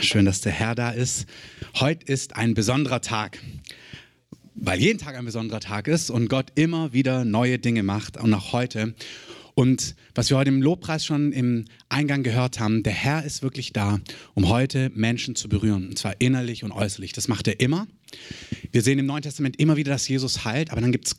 Schön, dass der Herr da ist. Heute ist ein besonderer Tag, weil jeden Tag ein besonderer Tag ist und Gott immer wieder neue Dinge macht, und auch heute. Und was wir heute im Lobpreis schon im Eingang gehört haben, der Herr ist wirklich da, um heute Menschen zu berühren, und zwar innerlich und äußerlich. Das macht er immer. Wir sehen im Neuen Testament immer wieder, dass Jesus heilt, aber dann gibt es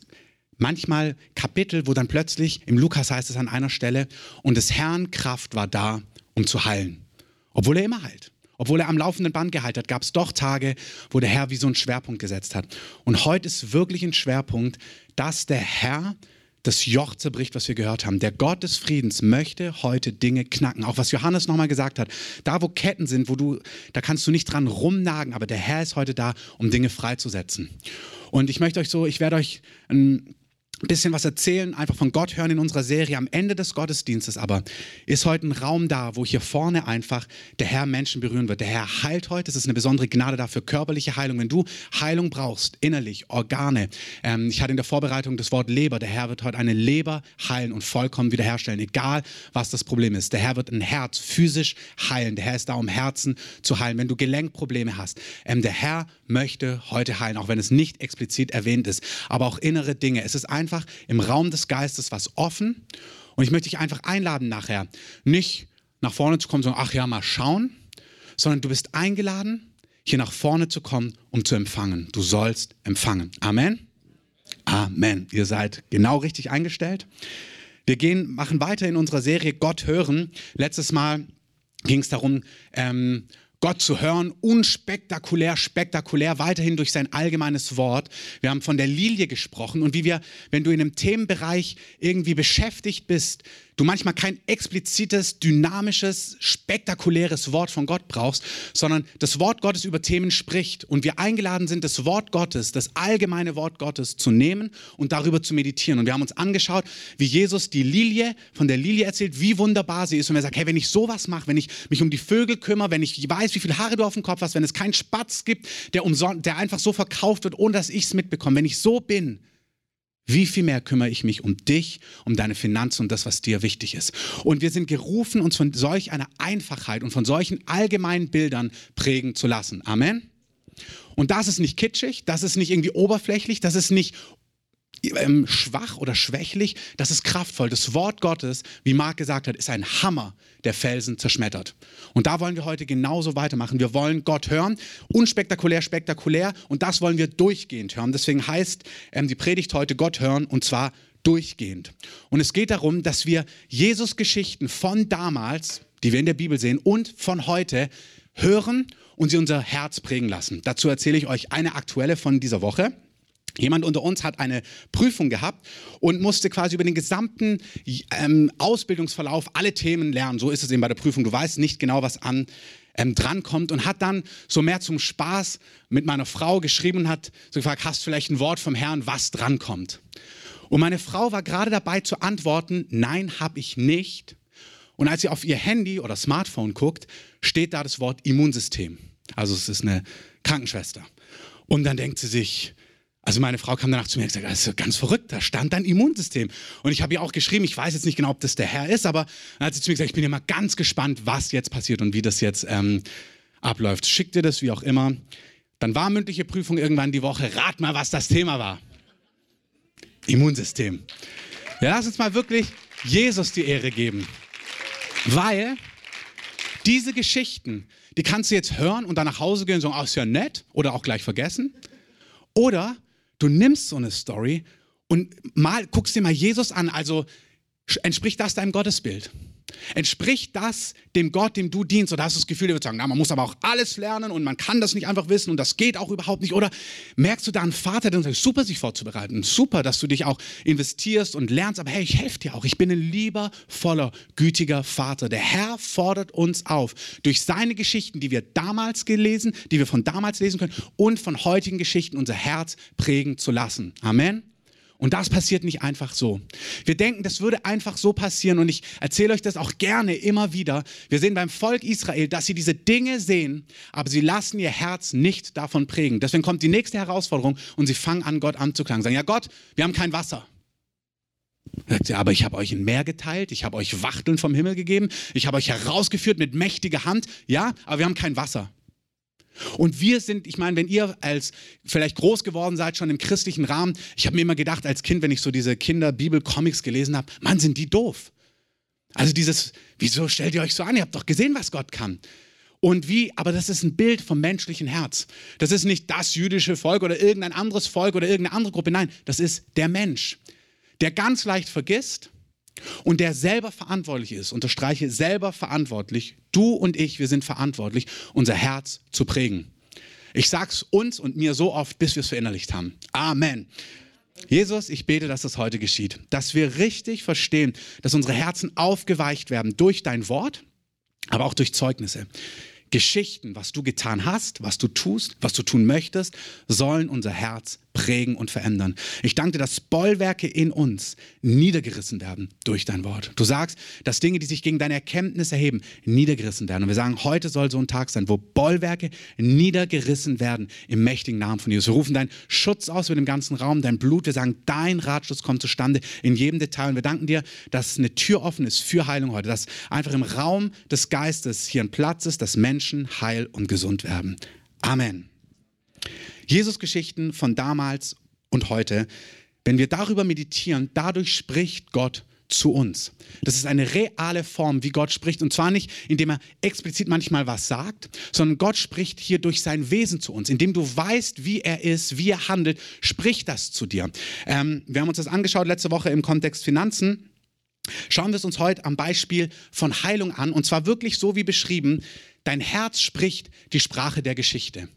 manchmal Kapitel, wo dann plötzlich, im Lukas heißt es an einer Stelle, und des Herrn Kraft war da, um zu heilen, obwohl er immer heilt. Obwohl er am laufenden Band gehalten hat, gab es doch Tage, wo der Herr wie so einen Schwerpunkt gesetzt hat. Und heute ist wirklich ein Schwerpunkt, dass der Herr das Joch zerbricht, was wir gehört haben. Der Gott des Friedens möchte heute Dinge knacken. Auch was Johannes nochmal gesagt hat. Da, wo Ketten sind, wo du, da kannst du nicht dran rumnagen, aber der Herr ist heute da, um Dinge freizusetzen. Und ich möchte euch so, ich werde euch ein ein bisschen was erzählen, einfach von Gott hören in unserer Serie. Am Ende des Gottesdienstes aber ist heute ein Raum da, wo hier vorne einfach der Herr Menschen berühren wird. Der Herr heilt heute. Es ist eine besondere Gnade dafür, körperliche Heilung. Wenn du Heilung brauchst, innerlich, Organe. Ähm, ich hatte in der Vorbereitung das Wort Leber. Der Herr wird heute eine Leber heilen und vollkommen wiederherstellen, egal was das Problem ist. Der Herr wird ein Herz physisch heilen. Der Herr ist da, um Herzen zu heilen. Wenn du Gelenkprobleme hast, ähm, der Herr möchte heute heilen, auch wenn es nicht explizit erwähnt ist. Aber auch innere Dinge. Es ist einfach einfach im Raum des Geistes was offen. Und ich möchte dich einfach einladen nachher, nicht nach vorne zu kommen, sondern ach ja, mal schauen, sondern du bist eingeladen, hier nach vorne zu kommen, um zu empfangen. Du sollst empfangen. Amen. Amen. Ihr seid genau richtig eingestellt. Wir gehen, machen weiter in unserer Serie Gott hören. Letztes Mal ging es darum, ähm, Gott zu hören, unspektakulär, spektakulär, weiterhin durch sein allgemeines Wort. Wir haben von der Lilie gesprochen und wie wir, wenn du in einem Themenbereich irgendwie beschäftigt bist, du manchmal kein explizites, dynamisches, spektakuläres Wort von Gott brauchst, sondern das Wort Gottes über Themen spricht und wir eingeladen sind, das Wort Gottes, das allgemeine Wort Gottes zu nehmen und darüber zu meditieren. Und wir haben uns angeschaut, wie Jesus die Lilie, von der Lilie erzählt, wie wunderbar sie ist. Und er sagt, hey, wenn ich sowas mache, wenn ich mich um die Vögel kümmere, wenn ich weiß, wie viele Haare du auf dem Kopf hast, wenn es keinen Spatz gibt, der, umson der einfach so verkauft wird, ohne dass ich es mitbekomme, wenn ich so bin, wie viel mehr kümmere ich mich um dich, um deine Finanzen und das, was dir wichtig ist? Und wir sind gerufen, uns von solch einer Einfachheit und von solchen allgemeinen Bildern prägen zu lassen. Amen. Und das ist nicht kitschig, das ist nicht irgendwie oberflächlich, das ist nicht ähm, schwach oder schwächlich, das ist kraftvoll. Das Wort Gottes, wie Marc gesagt hat, ist ein Hammer, der Felsen zerschmettert. Und da wollen wir heute genauso weitermachen. Wir wollen Gott hören, unspektakulär, spektakulär, und das wollen wir durchgehend hören. Deswegen heißt ähm, die Predigt heute Gott hören, und zwar durchgehend. Und es geht darum, dass wir Jesus Geschichten von damals, die wir in der Bibel sehen, und von heute hören und sie unser Herz prägen lassen. Dazu erzähle ich euch eine aktuelle von dieser Woche. Jemand unter uns hat eine Prüfung gehabt und musste quasi über den gesamten ähm, Ausbildungsverlauf alle Themen lernen. So ist es eben bei der Prüfung. Du weißt nicht genau, was an ähm, drankommt und hat dann so mehr zum Spaß mit meiner Frau geschrieben und hat so gefragt, hast du vielleicht ein Wort vom Herrn, was drankommt? Und meine Frau war gerade dabei zu antworten, nein, habe ich nicht. Und als sie auf ihr Handy oder Smartphone guckt, steht da das Wort Immunsystem. Also es ist eine Krankenschwester. Und dann denkt sie sich, also meine Frau kam danach zu mir und gesagt, das ist ganz verrückt, da stand dein Immunsystem. Und ich habe ihr auch geschrieben, ich weiß jetzt nicht genau, ob das der Herr ist, aber dann hat sie zu mir gesagt, ich bin ja mal ganz gespannt, was jetzt passiert und wie das jetzt ähm, abläuft. Schick dir das, wie auch immer. Dann war mündliche Prüfung irgendwann die Woche. Rat mal, was das Thema war. Immunsystem. Ja, lass uns mal wirklich Jesus die Ehre geben. Weil diese Geschichten, die kannst du jetzt hören und dann nach Hause gehen und sagen, oh, ist ja nett oder auch gleich vergessen. Oder Du nimmst so eine Story und mal guckst dir mal Jesus an. Also entspricht das deinem Gottesbild? Entspricht das dem Gott, dem du dienst? Oder hast du das Gefühl, der wird sagen, na, man muss aber auch alles lernen und man kann das nicht einfach wissen und das geht auch überhaupt nicht? Oder merkst du da einen Vater, der sagt, super, sich vorzubereiten, super, dass du dich auch investierst und lernst, aber hey, ich helfe dir auch. Ich bin ein lieber, voller, gütiger Vater. Der Herr fordert uns auf, durch seine Geschichten, die wir damals gelesen, die wir von damals lesen können und von heutigen Geschichten unser Herz prägen zu lassen. Amen. Und das passiert nicht einfach so. Wir denken, das würde einfach so passieren und ich erzähle euch das auch gerne immer wieder. Wir sehen beim Volk Israel, dass sie diese Dinge sehen, aber sie lassen ihr Herz nicht davon prägen. Deswegen kommt die nächste Herausforderung und sie fangen an, Gott anzuklagen. Sagen, ja Gott, wir haben kein Wasser. Sagt sie, aber ich habe euch ein Meer geteilt, ich habe euch Wachteln vom Himmel gegeben, ich habe euch herausgeführt mit mächtiger Hand, ja, aber wir haben kein Wasser. Und wir sind, ich meine, wenn ihr als vielleicht groß geworden seid, schon im christlichen Rahmen, ich habe mir immer gedacht, als Kind, wenn ich so diese Kinder-Bibel-Comics gelesen habe, Mann, sind die doof. Also dieses, wieso stellt ihr euch so an? Ihr habt doch gesehen, was Gott kann. Und wie, aber das ist ein Bild vom menschlichen Herz. Das ist nicht das jüdische Volk oder irgendein anderes Volk oder irgendeine andere Gruppe. Nein, das ist der Mensch, der ganz leicht vergisst und der selber verantwortlich ist. Unterstreiche selber verantwortlich. Du und ich, wir sind verantwortlich, unser Herz zu prägen. Ich sag's uns und mir so oft, bis wir es verinnerlicht haben. Amen. Jesus, ich bete, dass das heute geschieht, dass wir richtig verstehen, dass unsere Herzen aufgeweicht werden durch dein Wort, aber auch durch Zeugnisse. Geschichten, was du getan hast, was du tust, was du tun möchtest, sollen unser Herz prägen und verändern. Ich danke dir, dass Bollwerke in uns niedergerissen werden durch dein Wort. Du sagst, dass Dinge, die sich gegen deine Erkenntnis erheben, niedergerissen werden. Und wir sagen, heute soll so ein Tag sein, wo Bollwerke niedergerissen werden im mächtigen Namen von Jesus. Wir rufen deinen Schutz aus über dem ganzen Raum, dein Blut. Wir sagen, dein Ratschluss kommt zustande in jedem Detail. Und wir danken dir, dass eine Tür offen ist für Heilung heute, dass einfach im Raum des Geistes hier ein Platz ist, dass Menschen heil und gesund werden. Amen. Jesus-Geschichten von damals und heute, wenn wir darüber meditieren, dadurch spricht Gott zu uns. Das ist eine reale Form, wie Gott spricht. Und zwar nicht, indem er explizit manchmal was sagt, sondern Gott spricht hier durch sein Wesen zu uns. Indem du weißt, wie er ist, wie er handelt, spricht das zu dir. Ähm, wir haben uns das angeschaut letzte Woche im Kontext Finanzen. Schauen wir es uns heute am Beispiel von Heilung an. Und zwar wirklich so wie beschrieben, dein Herz spricht die Sprache der Geschichte.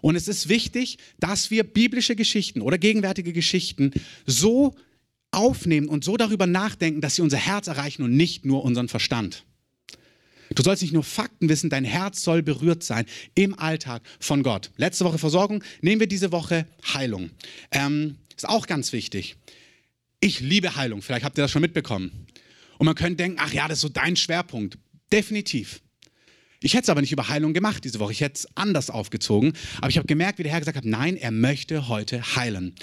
Und es ist wichtig, dass wir biblische Geschichten oder gegenwärtige Geschichten so aufnehmen und so darüber nachdenken, dass sie unser Herz erreichen und nicht nur unseren Verstand. Du sollst nicht nur Fakten wissen, dein Herz soll berührt sein im Alltag von Gott. Letzte Woche Versorgung, nehmen wir diese Woche Heilung. Ähm, ist auch ganz wichtig. Ich liebe Heilung, vielleicht habt ihr das schon mitbekommen. Und man könnte denken, ach ja, das ist so dein Schwerpunkt. Definitiv. Ich hätte es aber nicht über Heilung gemacht diese Woche. Ich hätte es anders aufgezogen. Aber ich habe gemerkt, wie der Herr gesagt hat, nein, er möchte heute heilen.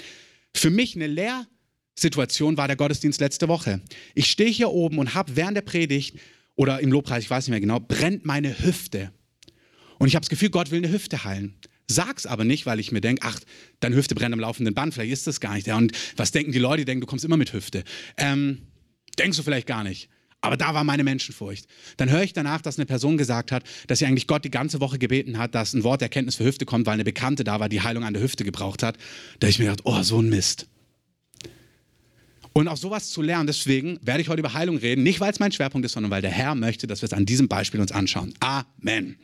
Für mich eine Lehrsituation war der Gottesdienst letzte Woche. Ich stehe hier oben und habe während der Predigt oder im Lobpreis, ich weiß nicht mehr genau, brennt meine Hüfte. Und ich habe das Gefühl, Gott will eine Hüfte heilen. Sag's aber nicht, weil ich mir denke, ach, deine Hüfte brennt am laufenden Band, vielleicht ist das gar nicht. Und was denken die Leute? Die denken, du kommst immer mit Hüfte. Ähm, denkst du vielleicht gar nicht. Aber da war meine Menschenfurcht. Dann höre ich danach, dass eine Person gesagt hat, dass sie eigentlich Gott die ganze Woche gebeten hat, dass ein Wort der Erkenntnis für Hüfte kommt, weil eine Bekannte da war, die Heilung an der Hüfte gebraucht hat. Da habe ich mir gedacht, oh, so ein Mist. Und auch sowas zu lernen, deswegen werde ich heute über Heilung reden, nicht weil es mein Schwerpunkt ist, sondern weil der Herr möchte, dass wir es an diesem Beispiel uns anschauen. Amen.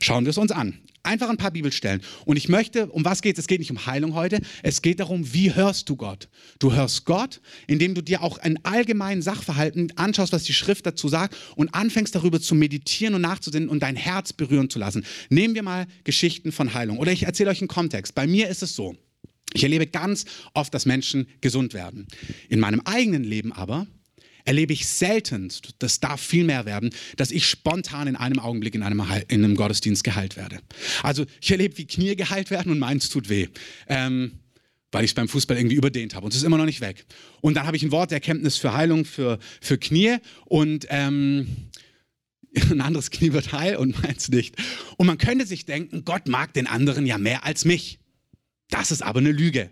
Schauen wir es uns an. Einfach ein paar Bibelstellen. Und ich möchte, um was geht es? Es geht nicht um Heilung heute. Es geht darum, wie hörst du Gott? Du hörst Gott, indem du dir auch einen allgemeinen Sachverhalten anschaust, was die Schrift dazu sagt und anfängst darüber zu meditieren und nachzusinnen und dein Herz berühren zu lassen. Nehmen wir mal Geschichten von Heilung. Oder ich erzähle euch einen Kontext. Bei mir ist es so. Ich erlebe ganz oft, dass Menschen gesund werden. In meinem eigenen Leben aber erlebe ich selten, das darf viel mehr werden, dass ich spontan in einem Augenblick in einem, in einem Gottesdienst geheilt werde. Also ich erlebe, wie Knie geheilt werden und meins tut weh. Ähm, weil ich es beim Fußball irgendwie überdehnt habe und es ist immer noch nicht weg. Und dann habe ich ein Wort der Erkenntnis für Heilung für, für Knie und ähm, ein anderes Knie wird heil und meins nicht. Und man könnte sich denken, Gott mag den anderen ja mehr als mich. Das ist aber eine Lüge.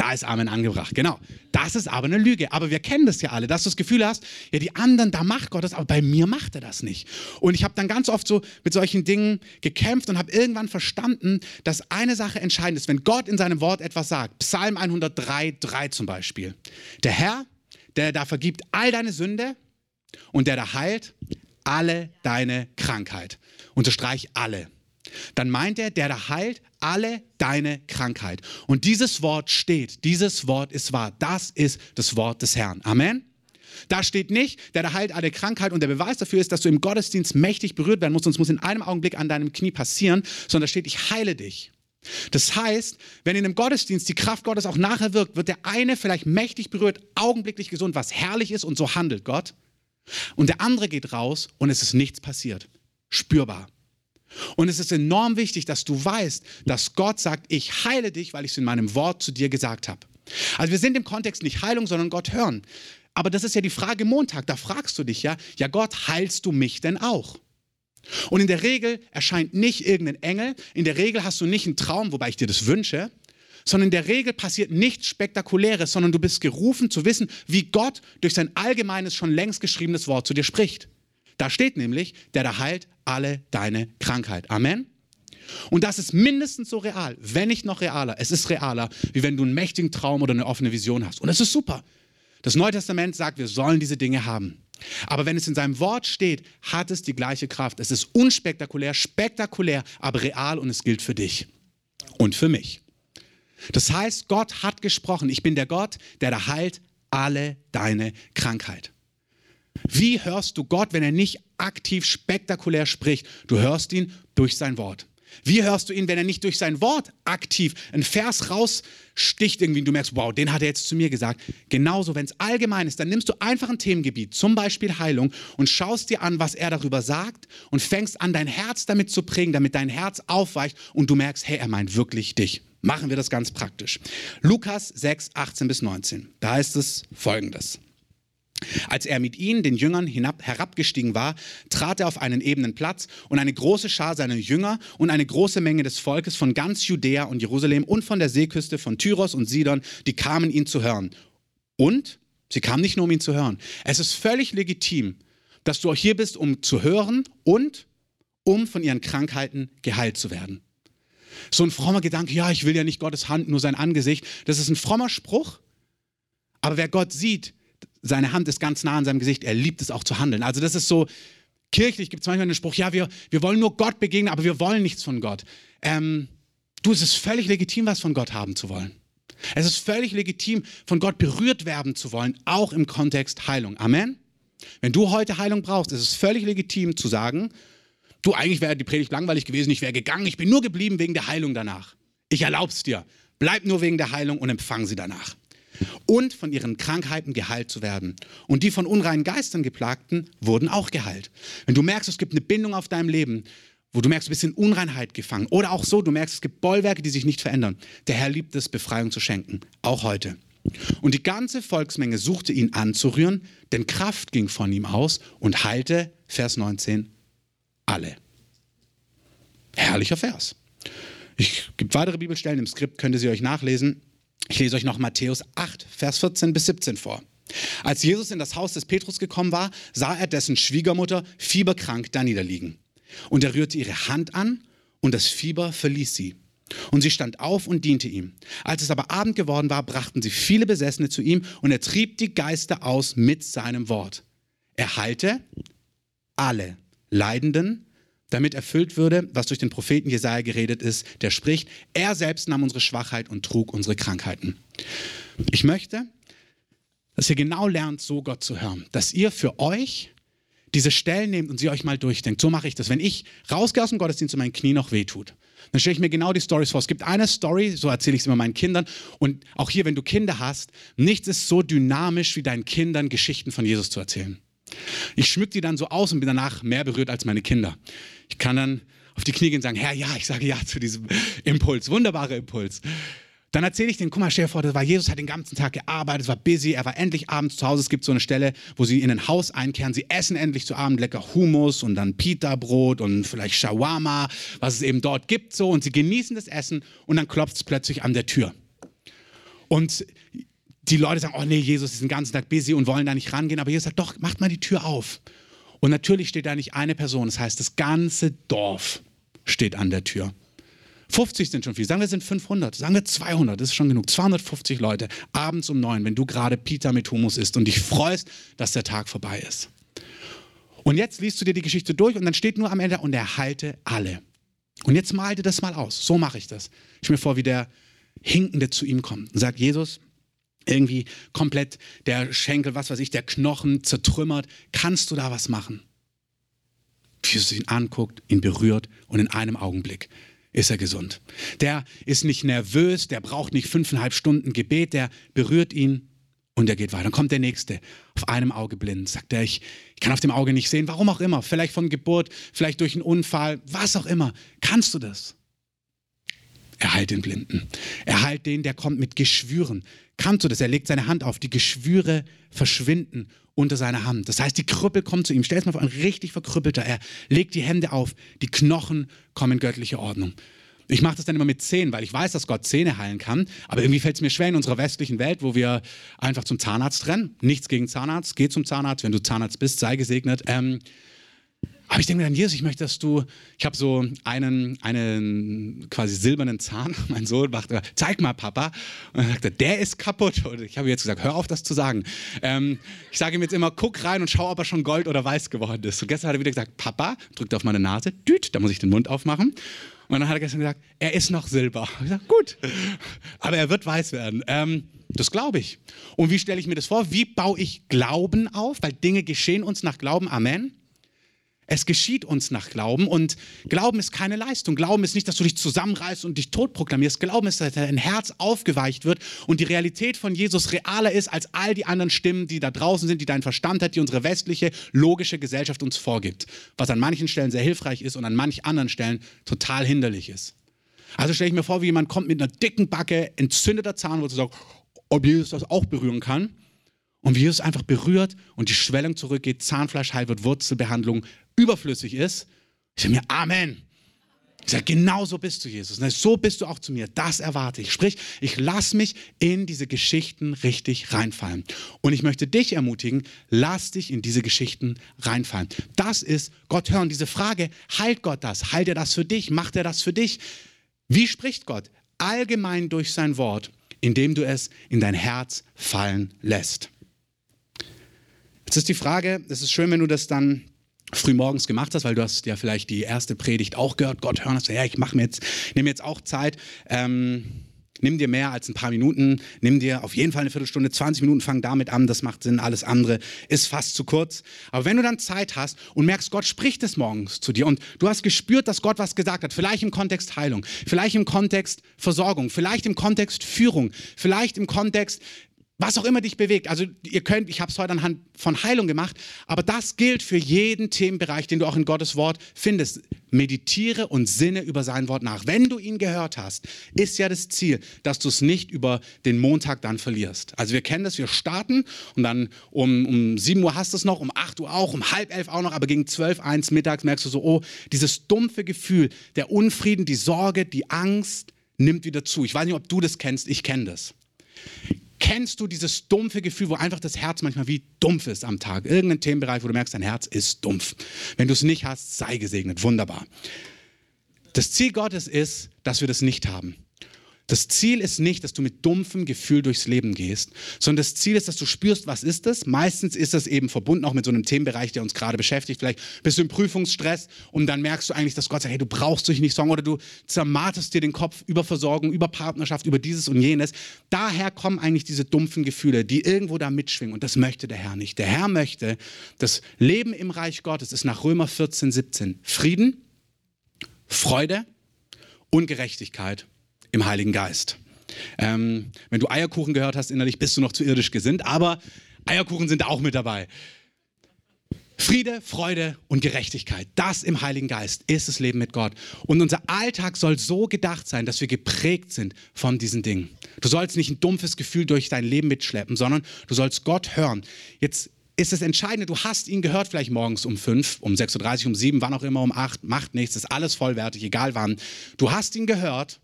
Da ist Amen angebracht. Genau. Das ist aber eine Lüge. Aber wir kennen das ja alle, dass du das Gefühl hast, ja, die anderen, da macht Gott das, aber bei mir macht er das nicht. Und ich habe dann ganz oft so mit solchen Dingen gekämpft und habe irgendwann verstanden, dass eine Sache entscheidend ist, wenn Gott in seinem Wort etwas sagt. Psalm 103, 3 zum Beispiel. Der Herr, der da vergibt all deine Sünde und der da heilt alle deine Krankheit. Unterstreich alle dann meint er, der da heilt alle deine Krankheit. Und dieses Wort steht, dieses Wort ist wahr. Das ist das Wort des Herrn. Amen. Da steht nicht, der da heilt alle Krankheit und der Beweis dafür ist, dass du im Gottesdienst mächtig berührt werden musst und es muss in einem Augenblick an deinem Knie passieren, sondern da steht, ich heile dich. Das heißt, wenn in einem Gottesdienst die Kraft Gottes auch nachher wirkt, wird der eine vielleicht mächtig berührt, augenblicklich gesund, was herrlich ist und so handelt Gott. Und der andere geht raus und es ist nichts passiert. Spürbar. Und es ist enorm wichtig, dass du weißt, dass Gott sagt, ich heile dich, weil ich es in meinem Wort zu dir gesagt habe. Also wir sind im Kontext nicht Heilung, sondern Gott hören. Aber das ist ja die Frage Montag. Da fragst du dich ja, ja Gott, heilst du mich denn auch? Und in der Regel erscheint nicht irgendein Engel, in der Regel hast du nicht einen Traum, wobei ich dir das wünsche, sondern in der Regel passiert nichts Spektakuläres, sondern du bist gerufen zu wissen, wie Gott durch sein allgemeines, schon längst geschriebenes Wort zu dir spricht. Da steht nämlich, der da heilt alle deine Krankheit. Amen. Und das ist mindestens so real, wenn nicht noch realer. Es ist realer, wie wenn du einen mächtigen Traum oder eine offene Vision hast. Und es ist super. Das Neue Testament sagt, wir sollen diese Dinge haben. Aber wenn es in seinem Wort steht, hat es die gleiche Kraft. Es ist unspektakulär, spektakulär, aber real und es gilt für dich und für mich. Das heißt, Gott hat gesprochen. Ich bin der Gott, der da heilt alle deine Krankheit. Wie hörst du Gott, wenn er nicht aktiv spektakulär spricht? Du hörst ihn durch sein Wort. Wie hörst du ihn, wenn er nicht durch sein Wort aktiv einen Vers raussticht, irgendwie, du merkst, wow, den hat er jetzt zu mir gesagt. Genauso, wenn es allgemein ist, dann nimmst du einfach ein Themengebiet, zum Beispiel Heilung, und schaust dir an, was er darüber sagt und fängst an, dein Herz damit zu prägen, damit dein Herz aufweicht und du merkst, hey, er meint wirklich dich. Machen wir das ganz praktisch. Lukas 6, 18 bis 19. Da ist es folgendes. Als er mit ihnen, den Jüngern, hinab, herabgestiegen war, trat er auf einen ebenen Platz und eine große Schar seiner Jünger und eine große Menge des Volkes von ganz Judäa und Jerusalem und von der Seeküste von Tyros und Sidon, die kamen ihn zu hören. Und sie kamen nicht nur, um ihn zu hören. Es ist völlig legitim, dass du auch hier bist, um zu hören und um von ihren Krankheiten geheilt zu werden. So ein frommer Gedanke, ja, ich will ja nicht Gottes Hand, nur sein Angesicht. Das ist ein frommer Spruch. Aber wer Gott sieht, seine Hand ist ganz nah an seinem Gesicht, er liebt es auch zu handeln. Also das ist so, kirchlich gibt es manchmal den Spruch, ja, wir, wir wollen nur Gott begegnen, aber wir wollen nichts von Gott. Ähm, du, es ist völlig legitim, was von Gott haben zu wollen. Es ist völlig legitim, von Gott berührt werden zu wollen, auch im Kontext Heilung. Amen. Wenn du heute Heilung brauchst, ist es völlig legitim zu sagen, du, eigentlich wäre die Predigt langweilig gewesen, ich wäre gegangen, ich bin nur geblieben wegen der Heilung danach. Ich erlaub's dir. Bleib nur wegen der Heilung und empfang sie danach und von ihren Krankheiten geheilt zu werden. Und die von unreinen Geistern geplagten wurden auch geheilt. Wenn du merkst, es gibt eine Bindung auf deinem Leben, wo du merkst, du bist in Unreinheit gefangen oder auch so, du merkst, es gibt Bollwerke, die sich nicht verändern. Der Herr liebt es, Befreiung zu schenken, auch heute. Und die ganze Volksmenge suchte ihn anzurühren, denn Kraft ging von ihm aus und heilte, Vers 19, alle. Herrlicher Vers. Ich gibt weitere Bibelstellen im Skript, könnt ihr sie euch nachlesen. Ich lese euch noch Matthäus 8, Vers 14 bis 17 vor. Als Jesus in das Haus des Petrus gekommen war, sah er dessen Schwiegermutter fieberkrank da niederliegen. Und er rührte ihre Hand an und das Fieber verließ sie. Und sie stand auf und diente ihm. Als es aber Abend geworden war, brachten sie viele Besessene zu ihm und er trieb die Geister aus mit seinem Wort. Er heilte alle Leidenden damit erfüllt würde, was durch den Propheten Jesaja geredet ist, der spricht, er selbst nahm unsere Schwachheit und trug unsere Krankheiten. Ich möchte, dass ihr genau lernt, so Gott zu hören, dass ihr für euch diese Stellen nehmt und sie euch mal durchdenkt. So mache ich das. Wenn ich rausgehe aus dem Gottesdienst und mein Knie noch wehtut, dann stelle ich mir genau die Stories vor. Es gibt eine Story, so erzähle ich es immer meinen Kindern. Und auch hier, wenn du Kinder hast, nichts ist so dynamisch, wie deinen Kindern Geschichten von Jesus zu erzählen. Ich schmück die dann so aus und bin danach mehr berührt als meine Kinder. Ich kann dann auf die Knie gehen und sagen, Herr, ja, ich sage ja zu diesem Impuls, wunderbarer Impuls. Dann erzähle ich denen, guck mal, stell dir vor, das war Jesus, hat den ganzen Tag gearbeitet, es war busy, er war endlich abends zu Hause. Es gibt so eine Stelle, wo sie in ein Haus einkehren, sie essen endlich zu Abend lecker Hummus und dann Pita-Brot und vielleicht Shawarma, was es eben dort gibt, so. Und sie genießen das Essen und dann klopft es plötzlich an der Tür. Und die Leute sagen, oh nee, Jesus ist den ganzen Tag busy und wollen da nicht rangehen. Aber Jesus sagt, doch, macht mal die Tür auf. Und natürlich steht da nicht eine Person, das heißt, das ganze Dorf steht an der Tür. 50 sind schon viel. Sagen wir, sind 500. Sagen wir 200. Das ist schon genug. 250 Leute abends um neun, wenn du gerade Pita mit Humus isst und dich freust, dass der Tag vorbei ist. Und jetzt liest du dir die Geschichte durch und dann steht nur am Ende, und er heilte alle. Und jetzt malte das mal aus. So mache ich das. Ich mir vor, wie der Hinkende zu ihm kommt und sagt: Jesus, irgendwie komplett der Schenkel, was weiß ich, der Knochen zertrümmert. Kannst du da was machen? Jesus ihn anguckt, ihn berührt und in einem Augenblick ist er gesund. Der ist nicht nervös, der braucht nicht fünfeinhalb Stunden Gebet, der berührt ihn und er geht weiter. Dann kommt der Nächste, auf einem Auge blind, sagt er, ich, ich kann auf dem Auge nicht sehen, warum auch immer, vielleicht von Geburt, vielleicht durch einen Unfall, was auch immer. Kannst du das? Er heilt den Blinden. Er heilt den, der kommt mit Geschwüren. Kannst du das? Er legt seine Hand auf. Die Geschwüre verschwinden unter seiner Hand. Das heißt, die Krüppel kommen zu ihm. Stell dir mal vor, ein richtig verkrüppelter. Er legt die Hände auf. Die Knochen kommen in göttliche Ordnung. Ich mache das dann immer mit Zähnen, weil ich weiß, dass Gott Zähne heilen kann. Aber irgendwie fällt es mir schwer in unserer westlichen Welt, wo wir einfach zum Zahnarzt rennen. Nichts gegen Zahnarzt. Geh zum Zahnarzt. Wenn du Zahnarzt bist, sei gesegnet. Ähm, aber ich denke mir dann, Jesus, ich möchte, dass du, ich habe so einen, einen quasi silbernen Zahn. Mein Sohn macht, zeig mal, Papa. Und dann sagt er, der ist kaputt. Und ich habe jetzt gesagt, hör auf, das zu sagen. Ähm, ich sage ihm jetzt immer, guck rein und schau, ob er schon gold oder weiß geworden ist. Und gestern hat er wieder gesagt, Papa, drückt auf meine Nase, düt, da muss ich den Mund aufmachen. Und dann hat er gestern gesagt, er ist noch Silber. Ich sage, gut, aber er wird weiß werden. Ähm, das glaube ich. Und wie stelle ich mir das vor? Wie baue ich Glauben auf? Weil Dinge geschehen uns nach Glauben. Amen. Es geschieht uns nach Glauben und Glauben ist keine Leistung. Glauben ist nicht, dass du dich zusammenreißt und dich tot proklamierst. Glauben ist, dass dein Herz aufgeweicht wird und die Realität von Jesus realer ist als all die anderen Stimmen, die da draußen sind, die dein Verstand hat, die unsere westliche, logische Gesellschaft uns vorgibt. Was an manchen Stellen sehr hilfreich ist und an manchen anderen Stellen total hinderlich ist. Also stelle ich mir vor, wie jemand kommt mit einer dicken Backe, entzündeter Zahnwurzel sagt, ob Jesus das auch berühren kann. Und wie Jesus einfach berührt und die Schwellung zurückgeht, Zahnfleisch heil wird, Wurzelbehandlung überflüssig ist. Ich sage mir, Amen. Ich sage, genau so bist du, Jesus. Und so bist du auch zu mir. Das erwarte ich. Sprich, ich lasse mich in diese Geschichten richtig reinfallen. Und ich möchte dich ermutigen, lass dich in diese Geschichten reinfallen. Das ist Gott hören. Diese Frage, heilt Gott das? Heilt er das für dich? Macht er das für dich? Wie spricht Gott? Allgemein durch sein Wort, indem du es in dein Herz fallen lässt. Jetzt ist die Frage, es ist schön, wenn du das dann frühmorgens gemacht hast, weil du hast ja vielleicht die erste Predigt auch gehört, Gott hören, hast du, ja, ich mache mir jetzt, nehme jetzt auch Zeit. Ähm, nimm dir mehr als ein paar Minuten, nimm dir auf jeden Fall eine Viertelstunde, 20 Minuten, fang damit an, das macht Sinn, alles andere ist fast zu kurz. Aber wenn du dann Zeit hast und merkst, Gott spricht es morgens zu dir und du hast gespürt, dass Gott was gesagt hat, vielleicht im Kontext Heilung, vielleicht im Kontext Versorgung, vielleicht im Kontext Führung, vielleicht im Kontext was auch immer dich bewegt. Also ihr könnt, ich habe es heute anhand von Heilung gemacht, aber das gilt für jeden Themenbereich, den du auch in Gottes Wort findest. Meditiere und sinne über sein Wort nach. Wenn du ihn gehört hast, ist ja das Ziel, dass du es nicht über den Montag dann verlierst. Also wir kennen das, wir starten und dann um, um 7 Uhr hast du es noch, um 8 Uhr auch, um halb elf auch noch, aber gegen 12, 1 mittags merkst du so, oh, dieses dumpfe Gefühl, der Unfrieden, die Sorge, die Angst nimmt wieder zu. Ich weiß nicht, ob du das kennst, ich kenne das. Kennst du dieses dumpfe Gefühl, wo einfach das Herz manchmal wie dumpf ist am Tag? Irgendein Themenbereich, wo du merkst, dein Herz ist dumpf. Wenn du es nicht hast, sei gesegnet. Wunderbar. Das Ziel Gottes ist, dass wir das nicht haben. Das Ziel ist nicht, dass du mit dumpfem Gefühl durchs Leben gehst, sondern das Ziel ist, dass du spürst, was ist das? Meistens ist das eben verbunden auch mit so einem Themenbereich, der uns gerade beschäftigt. Vielleicht bist du im Prüfungsstress und dann merkst du eigentlich, dass Gott sagt, hey, du brauchst dich nicht sorgen oder du zermartest dir den Kopf über Versorgung, über Partnerschaft, über dieses und jenes. Daher kommen eigentlich diese dumpfen Gefühle, die irgendwo da mitschwingen und das möchte der Herr nicht. Der Herr möchte, das Leben im Reich Gottes ist nach Römer 14, 17 Frieden, Freude und Gerechtigkeit im Heiligen Geist. Ähm, wenn du Eierkuchen gehört hast innerlich, bist du noch zu irdisch gesinnt, aber Eierkuchen sind auch mit dabei. Friede, Freude und Gerechtigkeit, das im Heiligen Geist ist das Leben mit Gott. Und unser Alltag soll so gedacht sein, dass wir geprägt sind von diesen Dingen. Du sollst nicht ein dumpfes Gefühl durch dein Leben mitschleppen, sondern du sollst Gott hören. Jetzt ist das Entscheidende, du hast ihn gehört, vielleicht morgens um 5, um 6.30 Uhr, um 7, wann auch immer, um 8, macht nichts, ist alles vollwertig, egal wann. Du hast ihn gehört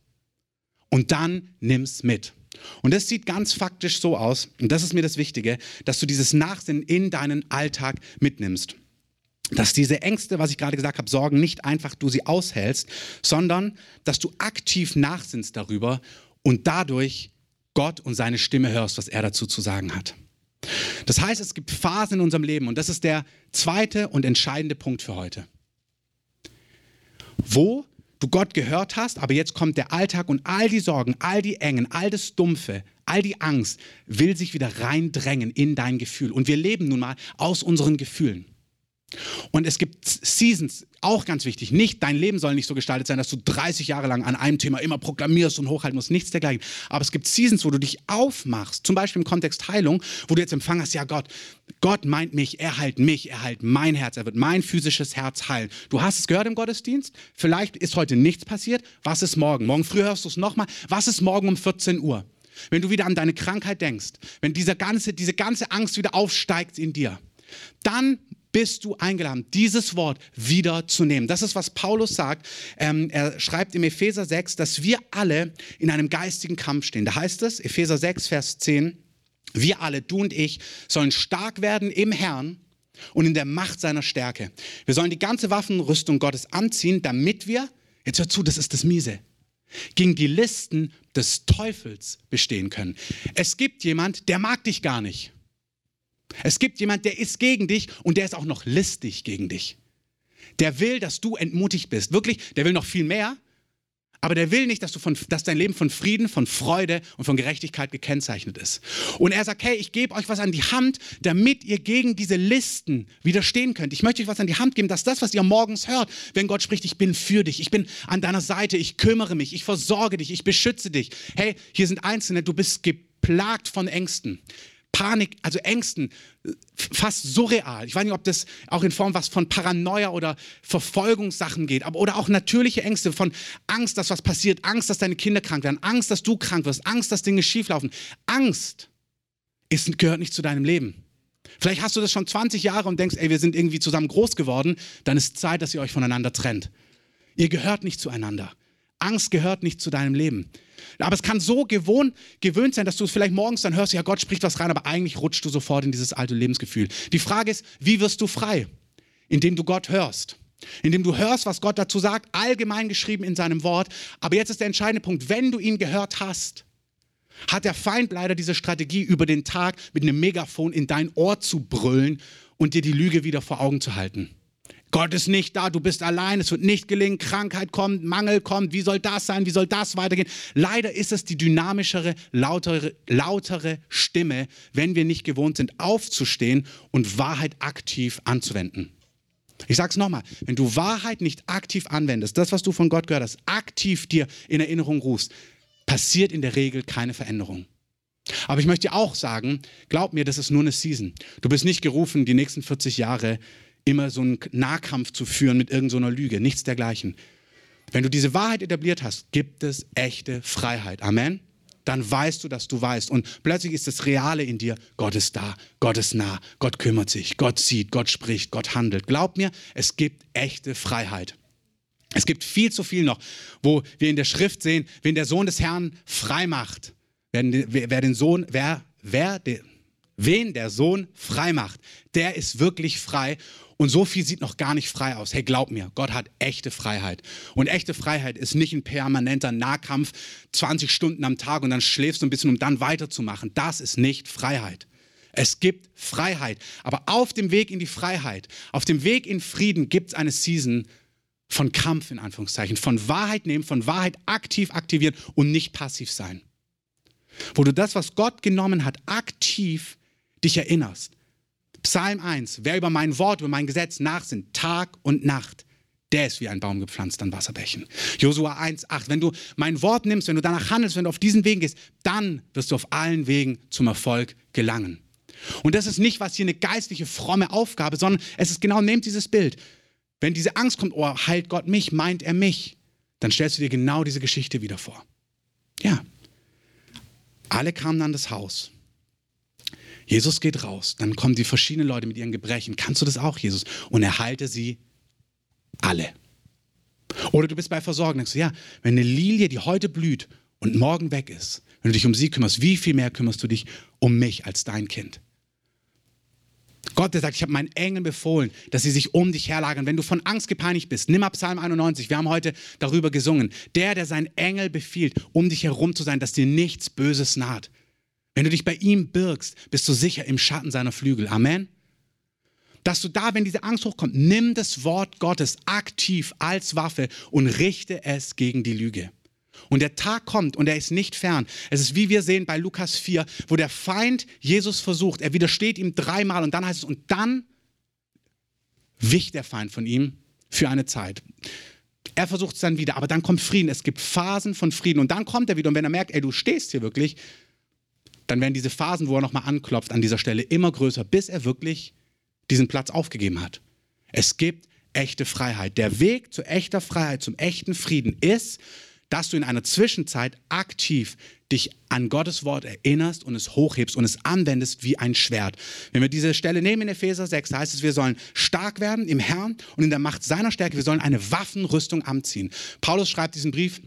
und dann nimm's mit. Und das sieht ganz faktisch so aus, und das ist mir das Wichtige, dass du dieses Nachsinnen in deinen Alltag mitnimmst. Dass diese Ängste, was ich gerade gesagt habe, Sorgen, nicht einfach du sie aushältst, sondern dass du aktiv nachsinnst darüber und dadurch Gott und seine Stimme hörst, was er dazu zu sagen hat. Das heißt, es gibt Phasen in unserem Leben, und das ist der zweite und entscheidende Punkt für heute, wo du Gott gehört hast, aber jetzt kommt der Alltag und all die Sorgen, all die Engen, all das Dumpfe, all die Angst will sich wieder reindrängen in dein Gefühl. Und wir leben nun mal aus unseren Gefühlen. Und es gibt Seasons, auch ganz wichtig. Nicht, dein Leben soll nicht so gestaltet sein, dass du 30 Jahre lang an einem Thema immer proklamierst und hochhalten musst. Nichts dergleichen. Aber es gibt Seasons, wo du dich aufmachst. Zum Beispiel im Kontext Heilung, wo du jetzt empfangen hast, ja Gott, Gott meint mich, er heilt mich, er heilt mein Herz, er wird mein physisches Herz heilen. Du hast es gehört im Gottesdienst. Vielleicht ist heute nichts passiert. Was ist morgen? Morgen früh hörst du es nochmal. Was ist morgen um 14 Uhr? Wenn du wieder an deine Krankheit denkst, wenn diese ganze, diese ganze Angst wieder aufsteigt in dir, dann bist du eingeladen, dieses Wort wieder zu nehmen. Das ist, was Paulus sagt. Ähm, er schreibt im Epheser 6, dass wir alle in einem geistigen Kampf stehen. Da heißt es, Epheser 6, Vers 10, wir alle, du und ich, sollen stark werden im Herrn und in der Macht seiner Stärke. Wir sollen die ganze Waffenrüstung Gottes anziehen, damit wir, jetzt hör zu, das ist das Miese, gegen die Listen des Teufels bestehen können. Es gibt jemand, der mag dich gar nicht. Es gibt jemand, der ist gegen dich und der ist auch noch listig gegen dich. Der will, dass du entmutigt bist. Wirklich, der will noch viel mehr. Aber der will nicht, dass, du von, dass dein Leben von Frieden, von Freude und von Gerechtigkeit gekennzeichnet ist. Und er sagt, hey, ich gebe euch was an die Hand, damit ihr gegen diese Listen widerstehen könnt. Ich möchte euch was an die Hand geben, dass das, was ihr morgens hört, wenn Gott spricht, ich bin für dich, ich bin an deiner Seite, ich kümmere mich, ich versorge dich, ich beschütze dich. Hey, hier sind Einzelne, du bist geplagt von Ängsten. Panik, also Ängsten, fast surreal. Ich weiß nicht, ob das auch in Form was von Paranoia oder Verfolgungssachen geht, aber oder auch natürliche Ängste von Angst, dass was passiert, Angst, dass deine Kinder krank werden, Angst, dass du krank wirst, Angst, dass Dinge schieflaufen. Angst ist, gehört nicht zu deinem Leben. Vielleicht hast du das schon 20 Jahre und denkst, ey, wir sind irgendwie zusammen groß geworden, dann ist Zeit, dass ihr euch voneinander trennt. Ihr gehört nicht zueinander. Angst gehört nicht zu deinem Leben. Aber es kann so gewohnt, gewöhnt sein, dass du es vielleicht morgens dann hörst, ja, Gott spricht was rein, aber eigentlich rutschst du sofort in dieses alte Lebensgefühl. Die Frage ist, wie wirst du frei? Indem du Gott hörst. Indem du hörst, was Gott dazu sagt, allgemein geschrieben in seinem Wort. Aber jetzt ist der entscheidende Punkt, wenn du ihn gehört hast, hat der Feind leider diese Strategie, über den Tag mit einem Megafon in dein Ohr zu brüllen und dir die Lüge wieder vor Augen zu halten. Gott ist nicht da, du bist allein, es wird nicht gelingen, Krankheit kommt, Mangel kommt, wie soll das sein, wie soll das weitergehen? Leider ist es die dynamischere, lautere, lautere Stimme, wenn wir nicht gewohnt sind, aufzustehen und Wahrheit aktiv anzuwenden. Ich sage es nochmal, wenn du Wahrheit nicht aktiv anwendest, das, was du von Gott gehört hast, aktiv dir in Erinnerung rufst, passiert in der Regel keine Veränderung. Aber ich möchte dir auch sagen, glaub mir, das ist nur eine Season. Du bist nicht gerufen, die nächsten 40 Jahre immer so einen Nahkampf zu führen mit irgendeiner so Lüge, nichts dergleichen. Wenn du diese Wahrheit etabliert hast, gibt es echte Freiheit. Amen. Dann weißt du, dass du weißt. Und plötzlich ist das Reale in dir. Gott ist da, Gott ist nah, Gott kümmert sich, Gott sieht, Gott spricht, Gott handelt. Glaub mir, es gibt echte Freiheit. Es gibt viel zu viel noch, wo wir in der Schrift sehen, wenn der Sohn des Herrn frei macht, wer, wer den Sohn, wer, wer, wen der Sohn frei macht, der ist wirklich frei. Und so viel sieht noch gar nicht frei aus. Hey, glaub mir, Gott hat echte Freiheit. Und echte Freiheit ist nicht ein permanenter Nahkampf, 20 Stunden am Tag und dann schläfst du ein bisschen, um dann weiterzumachen. Das ist nicht Freiheit. Es gibt Freiheit. Aber auf dem Weg in die Freiheit, auf dem Weg in Frieden gibt es eine Season von Kampf, in Anführungszeichen, von Wahrheit nehmen, von Wahrheit aktiv aktivieren und nicht passiv sein. Wo du das, was Gott genommen hat, aktiv dich erinnerst. Psalm 1, wer über mein Wort, über mein Gesetz nachsinnt, Tag und Nacht, der ist wie ein Baum gepflanzt an Wasserbächen. Josua 1, 8, wenn du mein Wort nimmst, wenn du danach handelst, wenn du auf diesen Wegen gehst, dann wirst du auf allen Wegen zum Erfolg gelangen. Und das ist nicht was hier eine geistliche, fromme Aufgabe, sondern es ist genau, nehmt dieses Bild. Wenn diese Angst kommt, oh, heilt Gott mich, meint er mich, dann stellst du dir genau diese Geschichte wieder vor. Ja. Alle kamen an das Haus. Jesus geht raus, dann kommen die verschiedenen Leute mit ihren Gebrechen. Kannst du das auch, Jesus? Und er heilte sie alle. Oder du bist bei Versorgung, denkst du, ja, wenn eine Lilie, die heute blüht und morgen weg ist, wenn du dich um sie kümmerst, wie viel mehr kümmerst du dich um mich als dein Kind? Gott, der sagt, ich habe meinen Engeln befohlen, dass sie sich um dich herlagern. Wenn du von Angst gepeinigt bist, nimm ab Psalm 91. Wir haben heute darüber gesungen. Der, der seinen Engel befiehlt, um dich herum zu sein, dass dir nichts Böses naht. Wenn du dich bei ihm birgst, bist du sicher im Schatten seiner Flügel. Amen. Dass du da, wenn diese Angst hochkommt, nimm das Wort Gottes aktiv als Waffe und richte es gegen die Lüge. Und der Tag kommt und er ist nicht fern. Es ist wie wir sehen bei Lukas 4, wo der Feind Jesus versucht. Er widersteht ihm dreimal und dann heißt es, und dann wich der Feind von ihm für eine Zeit. Er versucht es dann wieder, aber dann kommt Frieden. Es gibt Phasen von Frieden und dann kommt er wieder. Und wenn er merkt, ey, du stehst hier wirklich, dann werden diese Phasen, wo er nochmal anklopft an dieser Stelle, immer größer, bis er wirklich diesen Platz aufgegeben hat. Es gibt echte Freiheit. Der Weg zu echter Freiheit, zum echten Frieden ist, dass du in einer Zwischenzeit aktiv dich an Gottes Wort erinnerst und es hochhebst und es anwendest wie ein Schwert. Wenn wir diese Stelle nehmen in Epheser 6, heißt es, wir sollen stark werden im Herrn und in der Macht seiner Stärke. Wir sollen eine Waffenrüstung anziehen. Paulus schreibt diesen Brief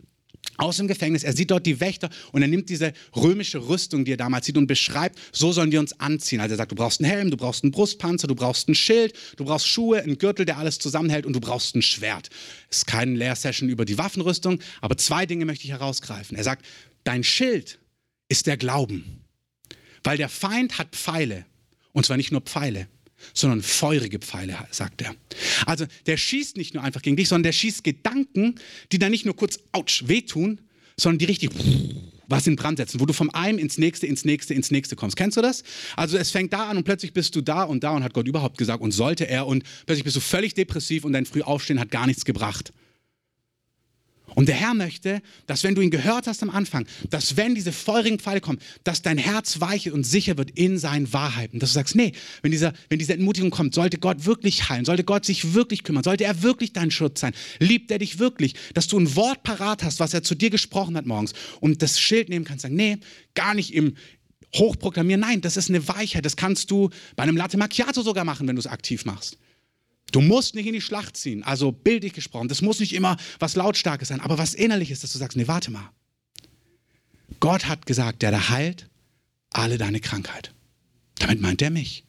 aus dem Gefängnis. Er sieht dort die Wächter und er nimmt diese römische Rüstung, die er damals sieht, und beschreibt, so sollen wir uns anziehen. Also er sagt, du brauchst einen Helm, du brauchst einen Brustpanzer, du brauchst ein Schild, du brauchst Schuhe, einen Gürtel, der alles zusammenhält und du brauchst ein Schwert. Ist keine Lehrsession über die Waffenrüstung, aber zwei Dinge möchte ich herausgreifen. Er sagt, dein Schild ist der Glauben, weil der Feind hat Pfeile und zwar nicht nur Pfeile sondern feurige Pfeile, sagt er. Also der schießt nicht nur einfach gegen dich, sondern der schießt Gedanken, die dann nicht nur kurz, ouch, wehtun, sondern die richtig was in Brand setzen, wo du vom einen ins nächste, ins nächste, ins nächste kommst. Kennst du das? Also es fängt da an und plötzlich bist du da und da und hat Gott überhaupt gesagt und sollte er und plötzlich bist du völlig depressiv und dein Frühaufstehen hat gar nichts gebracht. Und der Herr möchte, dass wenn du ihn gehört hast am Anfang, dass wenn diese feurigen Pfeile kommen, dass dein Herz weiche und sicher wird in seinen Wahrheiten. Dass du sagst, nee, wenn, dieser, wenn diese Entmutigung kommt, sollte Gott wirklich heilen, sollte Gott sich wirklich kümmern, sollte er wirklich dein Schutz sein, liebt er dich wirklich, dass du ein Wort parat hast, was er zu dir gesprochen hat morgens und das Schild nehmen kannst, sagen, nee, gar nicht im Hochproklamieren, nein, das ist eine Weichheit, das kannst du bei einem Latte Macchiato sogar machen, wenn du es aktiv machst. Du musst nicht in die Schlacht ziehen, also bildlich gesprochen. Das muss nicht immer was Lautstarkes sein, aber was innerlich ist, dass du sagst, nee, warte mal. Gott hat gesagt, der da heilt alle deine Krankheit. Damit meint er mich.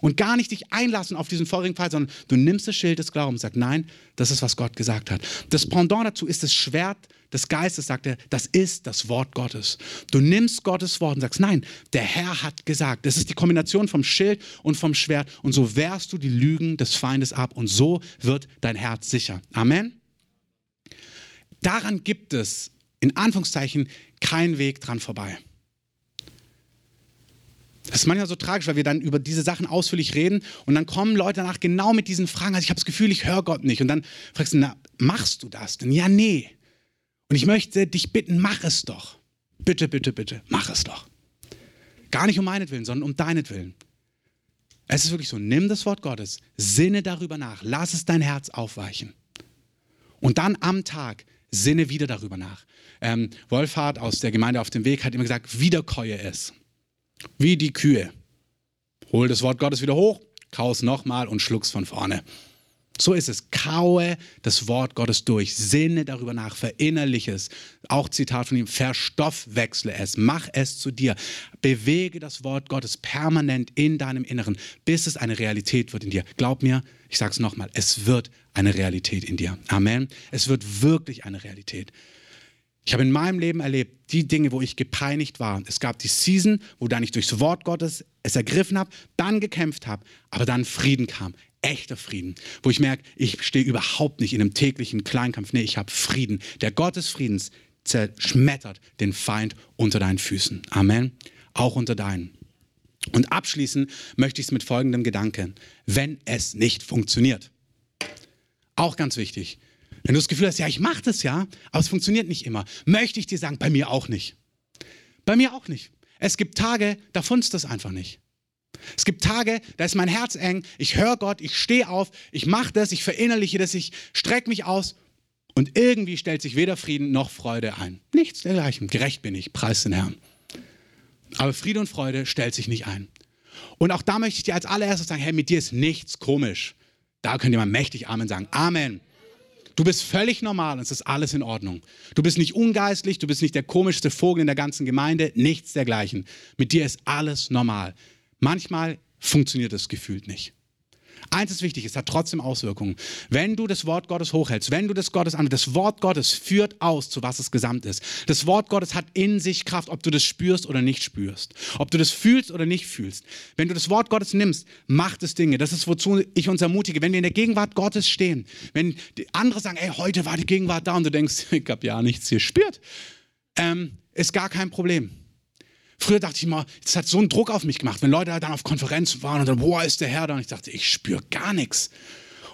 Und gar nicht dich einlassen auf diesen vorigen Fall, sondern du nimmst das Schild des Glaubens und sagst, nein, das ist, was Gott gesagt hat. Das Pendant dazu ist das Schwert des Geistes, sagt er, das ist das Wort Gottes. Du nimmst Gottes Wort und sagst, nein, der Herr hat gesagt. Das ist die Kombination vom Schild und vom Schwert. Und so wehrst du die Lügen des Feindes ab und so wird dein Herz sicher. Amen. Daran gibt es in Anführungszeichen keinen Weg dran vorbei. Das ist manchmal so tragisch, weil wir dann über diese Sachen ausführlich reden und dann kommen Leute danach genau mit diesen Fragen. Also ich habe das Gefühl, ich höre Gott nicht. Und dann fragst du, na, machst du das denn? Ja, nee. Und ich möchte dich bitten, mach es doch. Bitte, bitte, bitte, mach es doch. Gar nicht um meinetwillen, sondern um deinetwillen. Es ist wirklich so, nimm das Wort Gottes, sinne darüber nach, lass es dein Herz aufweichen. Und dann am Tag sinne wieder darüber nach. Ähm, Wolfhard aus der Gemeinde auf dem Weg hat immer gesagt, wiederkäue es. Wie die Kühe. Hol das Wort Gottes wieder hoch, kaus nochmal und schluck's von vorne. So ist es. Kaue das Wort Gottes durch. Sinne darüber nach. Verinnerliche es. Auch Zitat von ihm. Verstoffwechsle es. Mach es zu dir. Bewege das Wort Gottes permanent in deinem Inneren, bis es eine Realität wird in dir. Glaub mir, ich sage es nochmal. Es wird eine Realität in dir. Amen. Es wird wirklich eine Realität. Ich habe in meinem Leben erlebt, die Dinge, wo ich gepeinigt war. Es gab die Season, wo dann ich durchs Wort Gottes es ergriffen habe, dann gekämpft habe, aber dann Frieden kam. Echter Frieden, wo ich merke, ich stehe überhaupt nicht in einem täglichen Kleinkampf. Nee, ich habe Frieden. Der Gott des Friedens zerschmettert den Feind unter deinen Füßen. Amen. Auch unter deinen. Und abschließen möchte ich es mit folgendem Gedanken. Wenn es nicht funktioniert. Auch ganz wichtig. Wenn du das Gefühl hast, ja, ich mache das ja, aber es funktioniert nicht immer, möchte ich dir sagen, bei mir auch nicht. Bei mir auch nicht. Es gibt Tage, da funzt das einfach nicht. Es gibt Tage, da ist mein Herz eng, ich höre Gott, ich stehe auf, ich mache das, ich verinnerliche das, ich strecke mich aus und irgendwie stellt sich weder Frieden noch Freude ein. Nichts dergleichen. Gerecht bin ich, preis den Herrn. Aber Friede und Freude stellt sich nicht ein. Und auch da möchte ich dir als allererstes sagen, hey, mit dir ist nichts komisch. Da könnt ihr mal mächtig Amen sagen. Amen. Du bist völlig normal und es ist alles in Ordnung. Du bist nicht ungeistlich, du bist nicht der komischste Vogel in der ganzen Gemeinde, nichts dergleichen. Mit dir ist alles normal. Manchmal funktioniert es gefühlt nicht. Eins ist wichtig, es hat trotzdem Auswirkungen. Wenn du das Wort Gottes hochhältst, wenn du das Gottes an, das Wort Gottes führt aus, zu was es gesamt ist. Das Wort Gottes hat in sich Kraft, ob du das spürst oder nicht spürst. Ob du das fühlst oder nicht fühlst. Wenn du das Wort Gottes nimmst, macht es Dinge. Das ist, wozu ich uns ermutige. Wenn wir in der Gegenwart Gottes stehen, wenn andere sagen, ey, heute war die Gegenwart da und du denkst, ich habe ja nichts hier spürt, ähm, ist gar kein Problem. Früher dachte ich mal, das hat so einen Druck auf mich gemacht, wenn Leute dann auf Konferenzen waren und dann, boah, ist der Herr da? Und ich dachte, ich spüre gar nichts.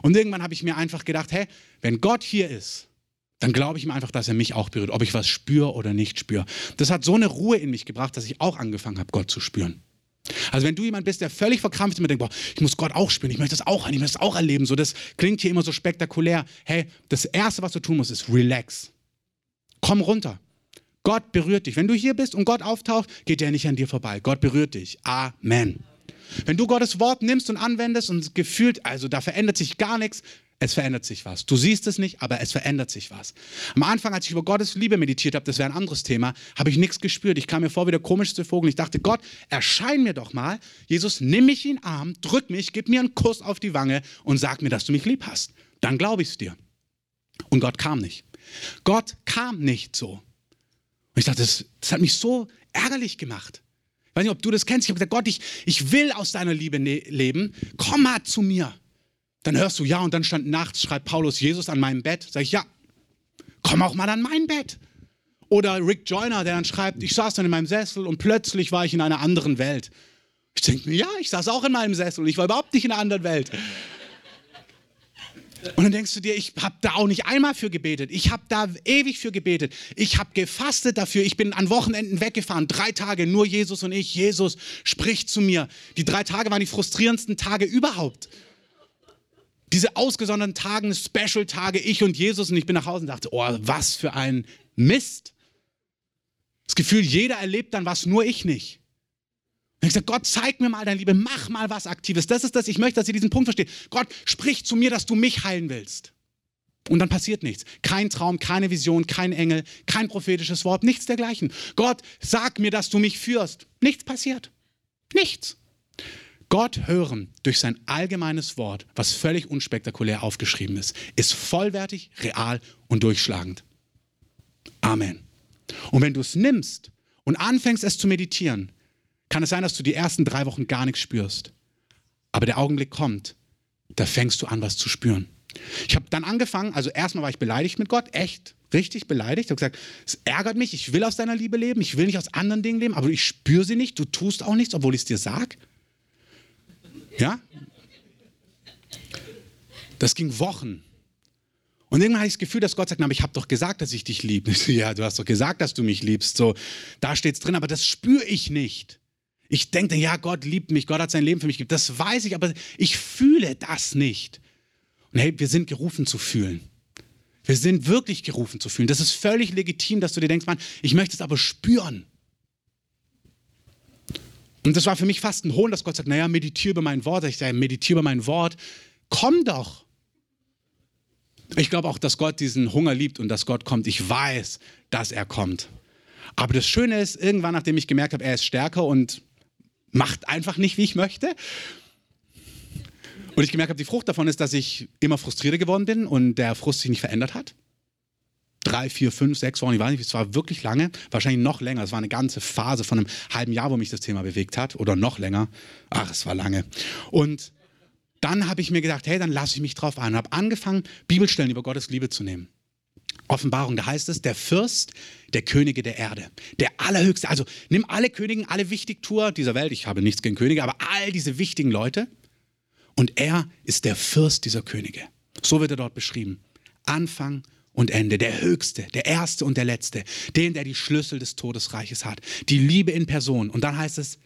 Und irgendwann habe ich mir einfach gedacht, hey, wenn Gott hier ist, dann glaube ich ihm einfach, dass er mich auch berührt, ob ich was spüre oder nicht spüre. Das hat so eine Ruhe in mich gebracht, dass ich auch angefangen habe, Gott zu spüren. Also wenn du jemand bist, der völlig verkrampft ist und denkt, boah, ich muss Gott auch spüren, ich möchte das auch ich möchte das auch erleben, so das klingt hier immer so spektakulär. Hey, das erste, was du tun musst, ist relax. Komm runter. Gott berührt dich. Wenn du hier bist und Gott auftaucht, geht er nicht an dir vorbei. Gott berührt dich. Amen. Wenn du Gottes Wort nimmst und anwendest und gefühlt, also da verändert sich gar nichts, es verändert sich was. Du siehst es nicht, aber es verändert sich was. Am Anfang, als ich über Gottes Liebe meditiert habe, das wäre ein anderes Thema, habe ich nichts gespürt. Ich kam mir vor wie der komischste Vogel. Ich dachte, Gott, erschein mir doch mal. Jesus, nimm mich in den Arm, drück mich, gib mir einen Kuss auf die Wange und sag mir, dass du mich lieb hast. Dann glaube ich es dir. Und Gott kam nicht. Gott kam nicht so. Ich dachte, das, das hat mich so ärgerlich gemacht. Ich weiß nicht, ob du das kennst. Ich habe gesagt, Gott, ich, ich will aus deiner Liebe ne leben. Komm mal zu mir. Dann hörst du, ja, und dann stand nachts, schreibt Paulus Jesus an meinem Bett. Sag ich, ja, komm auch mal an mein Bett. Oder Rick Joyner, der dann schreibt, ich saß dann in meinem Sessel und plötzlich war ich in einer anderen Welt. Ich denke mir, ja, ich saß auch in meinem Sessel und ich war überhaupt nicht in einer anderen Welt. Und dann denkst du dir, ich habe da auch nicht einmal für gebetet. Ich habe da ewig für gebetet. Ich habe gefastet dafür. Ich bin an Wochenenden weggefahren. Drei Tage, nur Jesus und ich. Jesus spricht zu mir. Die drei Tage waren die frustrierendsten Tage überhaupt. Diese ausgesonderten Tage, Special-Tage, ich und Jesus. Und ich bin nach Hause und dachte, oh, was für ein Mist. Das Gefühl, jeder erlebt dann was, nur ich nicht. Und ich sage, Gott, zeig mir mal deine Liebe, mach mal was Aktives. Das ist das, ich möchte, dass ihr diesen Punkt versteht. Gott, sprich zu mir, dass du mich heilen willst. Und dann passiert nichts. Kein Traum, keine Vision, kein Engel, kein prophetisches Wort, nichts dergleichen. Gott, sag mir, dass du mich führst. Nichts passiert. Nichts. Gott hören durch sein allgemeines Wort, was völlig unspektakulär aufgeschrieben ist, ist vollwertig, real und durchschlagend. Amen. Und wenn du es nimmst und anfängst es zu meditieren, kann es sein, dass du die ersten drei Wochen gar nichts spürst. Aber der Augenblick kommt, da fängst du an, was zu spüren. Ich habe dann angefangen, also erstmal war ich beleidigt mit Gott, echt, richtig beleidigt. Ich habe gesagt, es ärgert mich, ich will aus deiner Liebe leben, ich will nicht aus anderen Dingen leben, aber ich spüre sie nicht, du tust auch nichts, obwohl ich es dir sage. Ja? Das ging Wochen. Und irgendwann hatte ich das Gefühl, dass Gott sagt, aber ich habe doch gesagt, dass ich dich liebe. Ja, du hast doch gesagt, dass du mich liebst. So, da steht es drin, aber das spüre ich nicht. Ich denke, ja, Gott liebt mich, Gott hat sein Leben für mich gegeben. Das weiß ich, aber ich fühle das nicht. Und hey, wir sind gerufen zu fühlen. Wir sind wirklich gerufen zu fühlen. Das ist völlig legitim, dass du dir denkst, Mann, ich möchte es aber spüren. Und das war für mich fast ein Hohn, dass Gott sagt, naja, meditiere über mein Wort. Ich sage, meditiere über mein Wort. Komm doch. Ich glaube auch, dass Gott diesen Hunger liebt und dass Gott kommt. Ich weiß, dass er kommt. Aber das Schöne ist, irgendwann, nachdem ich gemerkt habe, er ist stärker und macht einfach nicht, wie ich möchte. Und ich gemerkt habe, die Frucht davon ist, dass ich immer frustrierter geworden bin und der Frust sich nicht verändert hat drei, vier, fünf, sechs Wochen, ich weiß nicht, es war wirklich lange, wahrscheinlich noch länger. Es war eine ganze Phase von einem halben Jahr, wo mich das Thema bewegt hat oder noch länger. Ach, es war lange. Und dann habe ich mir gedacht, hey, dann lasse ich mich drauf ein und habe angefangen, Bibelstellen über Gottes Liebe zu nehmen. Offenbarung, da heißt es, der Fürst der Könige der Erde, der Allerhöchste. Also nimm alle Königen, alle Wichtigtour dieser Welt, ich habe nichts gegen Könige, aber all diese wichtigen Leute und er ist der Fürst dieser Könige. So wird er dort beschrieben. Anfang und Ende, der Höchste, der Erste und der Letzte, den, der die Schlüssel des Todesreiches hat, die Liebe in Person. Und dann heißt es,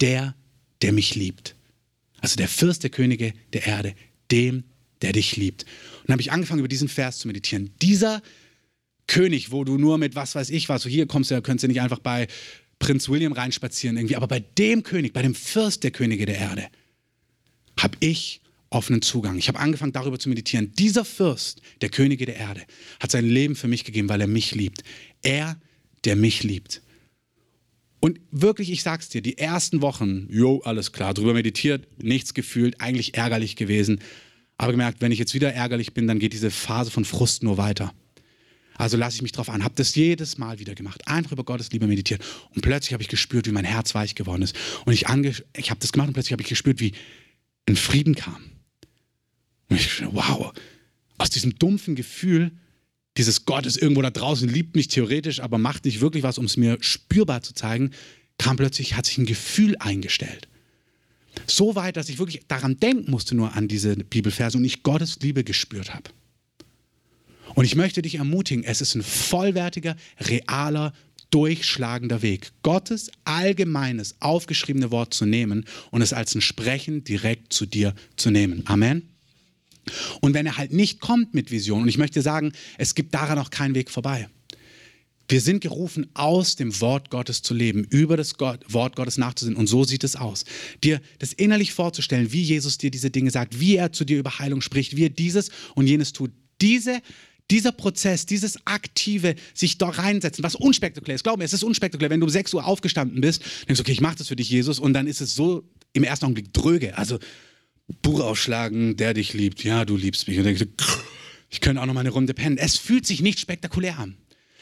der, der mich liebt. Also der Fürst der Könige der Erde, dem, der dich liebt. Und habe ich angefangen, über diesen Vers zu meditieren. Dieser König, wo du nur mit was weiß ich was, so hier kommst du, könntest du nicht einfach bei Prinz William reinspazieren irgendwie, aber bei dem König, bei dem Fürst der Könige der Erde, habe ich offenen Zugang. Ich habe angefangen darüber zu meditieren. Dieser Fürst, der Könige der Erde, hat sein Leben für mich gegeben, weil er mich liebt. Er, der mich liebt. Und wirklich, ich sag's dir, die ersten Wochen, jo, alles klar, drüber meditiert, nichts gefühlt, eigentlich ärgerlich gewesen. Aber gemerkt, wenn ich jetzt wieder ärgerlich bin, dann geht diese Phase von Frust nur weiter. Also lasse ich mich drauf an, habe das jedes Mal wieder gemacht, einfach über Gottes Liebe meditiert. Und plötzlich habe ich gespürt, wie mein Herz weich geworden ist. Und ich, ich habe das gemacht und plötzlich habe ich gespürt, wie ein Frieden kam. Und ich, wow, aus diesem dumpfen Gefühl, dieses Gott ist irgendwo da draußen, liebt mich theoretisch, aber macht nicht wirklich was, um es mir spürbar zu zeigen, kam plötzlich, hat sich ein Gefühl eingestellt. So weit, dass ich wirklich daran denken musste, nur an diese Bibelverse und ich Gottes Liebe gespürt habe. Und ich möchte dich ermutigen, es ist ein vollwertiger, realer, durchschlagender Weg, Gottes allgemeines, aufgeschriebene Wort zu nehmen und es als ein Sprechen direkt zu dir zu nehmen. Amen. Und wenn er halt nicht kommt mit Vision, und ich möchte sagen, es gibt daran auch keinen Weg vorbei. Wir sind gerufen, aus dem Wort Gottes zu leben, über das Gott, Wort Gottes nachzusehen. Und so sieht es aus. Dir das innerlich vorzustellen, wie Jesus dir diese Dinge sagt, wie er zu dir über Heilung spricht, wie er dieses und jenes tut. Diese dieser Prozess, dieses aktive sich da reinsetzen, was unspektakulär ist. Glaub mir, es ist unspektakulär. Wenn du um 6 Uhr aufgestanden bist, denkst du, okay, ich mache das für dich, Jesus, und dann ist es so im ersten Augenblick dröge. Also Buch aufschlagen, der dich liebt. Ja, du liebst mich. Und dann denkst du, ich könnte auch noch mal eine Runde pennen. Es fühlt sich nicht spektakulär an.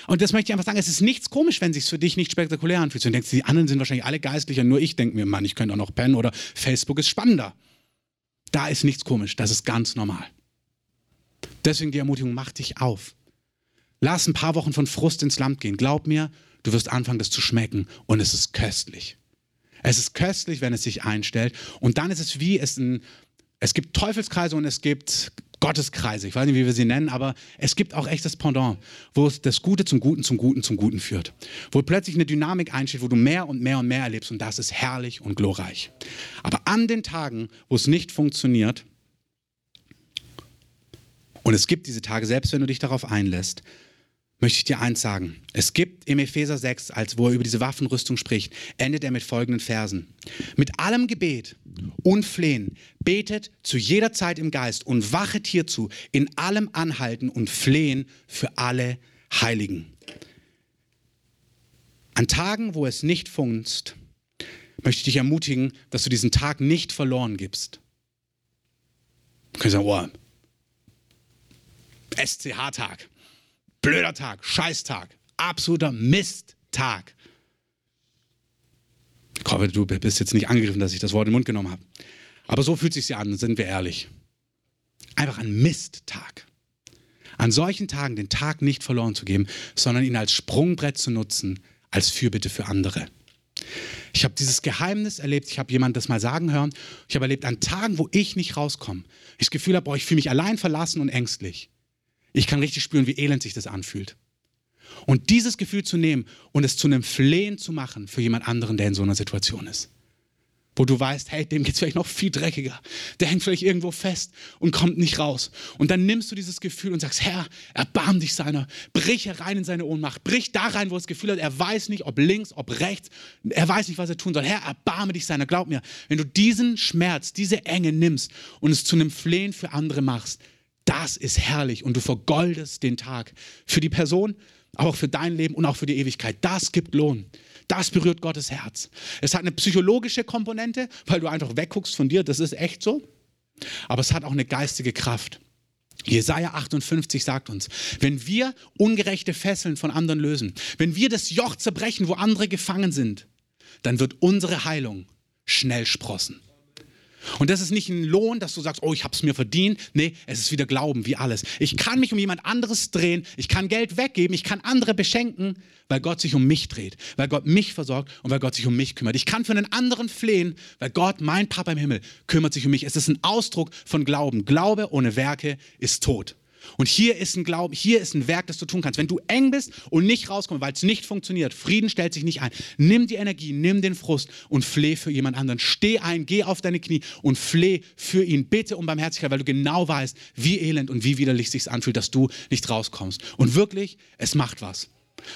Und das möchte ich einfach sagen, es ist nichts komisch, wenn es sich für dich nicht spektakulär anfühlt. Du denkst, die anderen sind wahrscheinlich alle geistlicher, nur ich denke mir, Mann, ich könnte auch noch pennen oder Facebook ist spannender. Da ist nichts komisch, das ist ganz normal. Deswegen die Ermutigung, mach dich auf. Lass ein paar Wochen von Frust ins Land gehen. Glaub mir, du wirst anfangen, das zu schmecken und es ist köstlich. Es ist köstlich, wenn es sich einstellt. Und dann ist es wie es ein, es gibt Teufelskreise und es gibt Gotteskreise. Ich weiß nicht, wie wir sie nennen, aber es gibt auch echtes Pendant, wo es das Gute zum Guten, zum Guten, zum Guten führt. Wo plötzlich eine Dynamik einsteht, wo du mehr und mehr und mehr erlebst und das ist herrlich und glorreich. Aber an den Tagen, wo es nicht funktioniert, und es gibt diese Tage, selbst wenn du dich darauf einlässt, möchte ich dir eins sagen. Es gibt im Epheser 6, als wo er über diese Waffenrüstung spricht, endet er mit folgenden Versen. Mit allem Gebet und Flehen betet zu jeder Zeit im Geist und wachet hierzu in allem Anhalten und Flehen für alle Heiligen. An Tagen, wo es nicht funzt, möchte ich dich ermutigen, dass du diesen Tag nicht verloren gibst. Du kannst sagen, oh, SCH-Tag. Blöder Tag, Scheißtag, absoluter Misttag. Ich hoffe, du bist jetzt nicht angegriffen, dass ich das Wort in den Mund genommen habe. Aber so fühlt sich an, sind wir ehrlich. Einfach ein Misttag. An solchen Tagen den Tag nicht verloren zu geben, sondern ihn als Sprungbrett zu nutzen, als Fürbitte für andere. Ich habe dieses Geheimnis erlebt, ich habe jemand das mal sagen hören. Ich habe erlebt, an Tagen, wo ich nicht rauskomme, ich das Gefühl habe, ich fühle mich allein verlassen und ängstlich. Ich kann richtig spüren, wie elend sich das anfühlt. Und dieses Gefühl zu nehmen und es zu einem Flehen zu machen für jemand anderen, der in so einer Situation ist. Wo du weißt, hey, dem geht es vielleicht noch viel dreckiger. Der hängt vielleicht irgendwo fest und kommt nicht raus. Und dann nimmst du dieses Gefühl und sagst, Herr, erbarm dich seiner. Brich herein in seine Ohnmacht. Brich da rein, wo er das Gefühl hat, er weiß nicht, ob links, ob rechts. Er weiß nicht, was er tun soll. Herr, erbarme dich seiner. Glaub mir, wenn du diesen Schmerz, diese Enge nimmst und es zu einem Flehen für andere machst, das ist herrlich und du vergoldest den Tag für die Person, aber auch für dein Leben und auch für die Ewigkeit. Das gibt Lohn. Das berührt Gottes Herz. Es hat eine psychologische Komponente, weil du einfach wegguckst von dir, das ist echt so. Aber es hat auch eine geistige Kraft. Jesaja 58 sagt uns, wenn wir ungerechte Fesseln von anderen lösen, wenn wir das Joch zerbrechen, wo andere gefangen sind, dann wird unsere Heilung schnell sprossen. Und das ist nicht ein Lohn, dass du sagst, oh, ich habe es mir verdient. Nee, es ist wieder Glauben, wie alles. Ich kann mich um jemand anderes drehen, ich kann Geld weggeben, ich kann andere beschenken, weil Gott sich um mich dreht, weil Gott mich versorgt und weil Gott sich um mich kümmert. Ich kann für einen anderen flehen, weil Gott, mein Papa im Himmel, kümmert sich um mich. Es ist ein Ausdruck von Glauben. Glaube ohne Werke ist tot. Und hier ist ein Glauben, hier ist ein Werk, das du tun kannst. Wenn du eng bist und nicht rauskommst, weil es nicht funktioniert, Frieden stellt sich nicht ein. Nimm die Energie, nimm den Frust und fleh für jemand anderen. Steh ein, geh auf deine Knie und fleh für ihn. Bitte um Barmherzigkeit, weil du genau weißt, wie elend und wie widerlich sich anfühlt, dass du nicht rauskommst. Und wirklich, es macht was.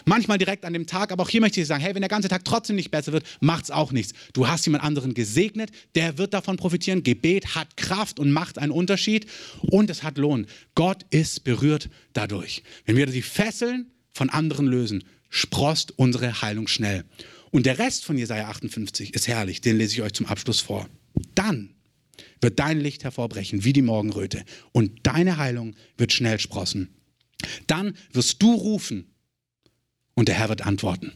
Manchmal direkt an dem Tag, aber auch hier möchte ich sagen, hey, wenn der ganze Tag trotzdem nicht besser wird, macht es auch nichts. Du hast jemand anderen gesegnet, der wird davon profitieren. Gebet hat Kraft und macht einen Unterschied und es hat Lohn. Gott ist berührt dadurch. Wenn wir die Fesseln von anderen lösen, sprost unsere Heilung schnell. Und der Rest von Jesaja 58 ist herrlich, den lese ich euch zum Abschluss vor. Dann wird dein Licht hervorbrechen wie die Morgenröte und deine Heilung wird schnell sprossen. Dann wirst du rufen und der Herr wird antworten.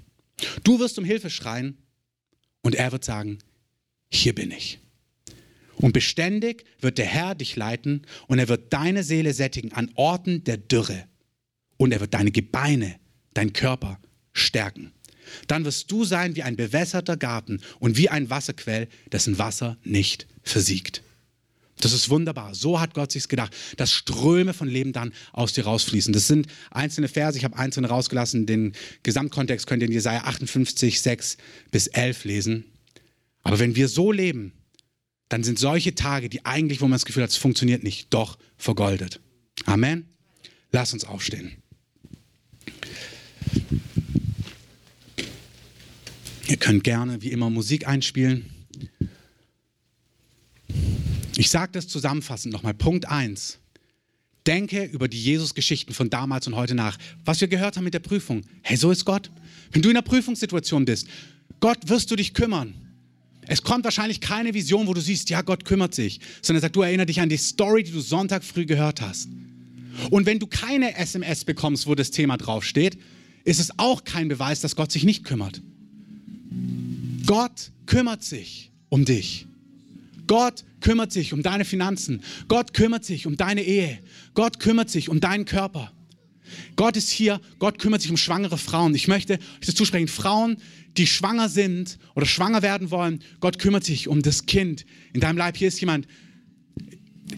Du wirst um Hilfe schreien und er wird sagen, hier bin ich. Und beständig wird der Herr dich leiten und er wird deine Seele sättigen an Orten der Dürre und er wird deine Gebeine, dein Körper stärken. Dann wirst du sein wie ein bewässerter Garten und wie ein Wasserquell, dessen Wasser nicht versiegt. Das ist wunderbar. So hat Gott sich's gedacht, dass Ströme von Leben dann aus dir rausfließen. Das sind einzelne Verse, ich habe einzelne rausgelassen. Den Gesamtkontext könnt ihr in Jesaja 58, 6 bis 11 lesen. Aber wenn wir so leben, dann sind solche Tage, die eigentlich, wo man das Gefühl hat, es funktioniert nicht, doch vergoldet. Amen. Lass uns aufstehen. Ihr könnt gerne wie immer Musik einspielen. Ich sage das zusammenfassend nochmal. Punkt 1. Denke über die Jesus-Geschichten von damals und heute nach. Was wir gehört haben mit der Prüfung. Hey, so ist Gott. Wenn du in einer Prüfungssituation bist, Gott wirst du dich kümmern. Es kommt wahrscheinlich keine Vision, wo du siehst, ja, Gott kümmert sich, sondern sagt, du erinnerst dich an die Story, die du Sonntag früh gehört hast. Und wenn du keine SMS bekommst, wo das Thema draufsteht, ist es auch kein Beweis, dass Gott sich nicht kümmert. Gott kümmert sich um dich. Gott kümmert sich um deine Finanzen. Gott kümmert sich um deine Ehe. Gott kümmert sich um deinen Körper. Gott ist hier, Gott kümmert sich um schwangere Frauen. Ich möchte euch das zusprechen. Frauen, die schwanger sind oder schwanger werden wollen, Gott kümmert sich um das Kind in deinem Leib. Hier ist jemand,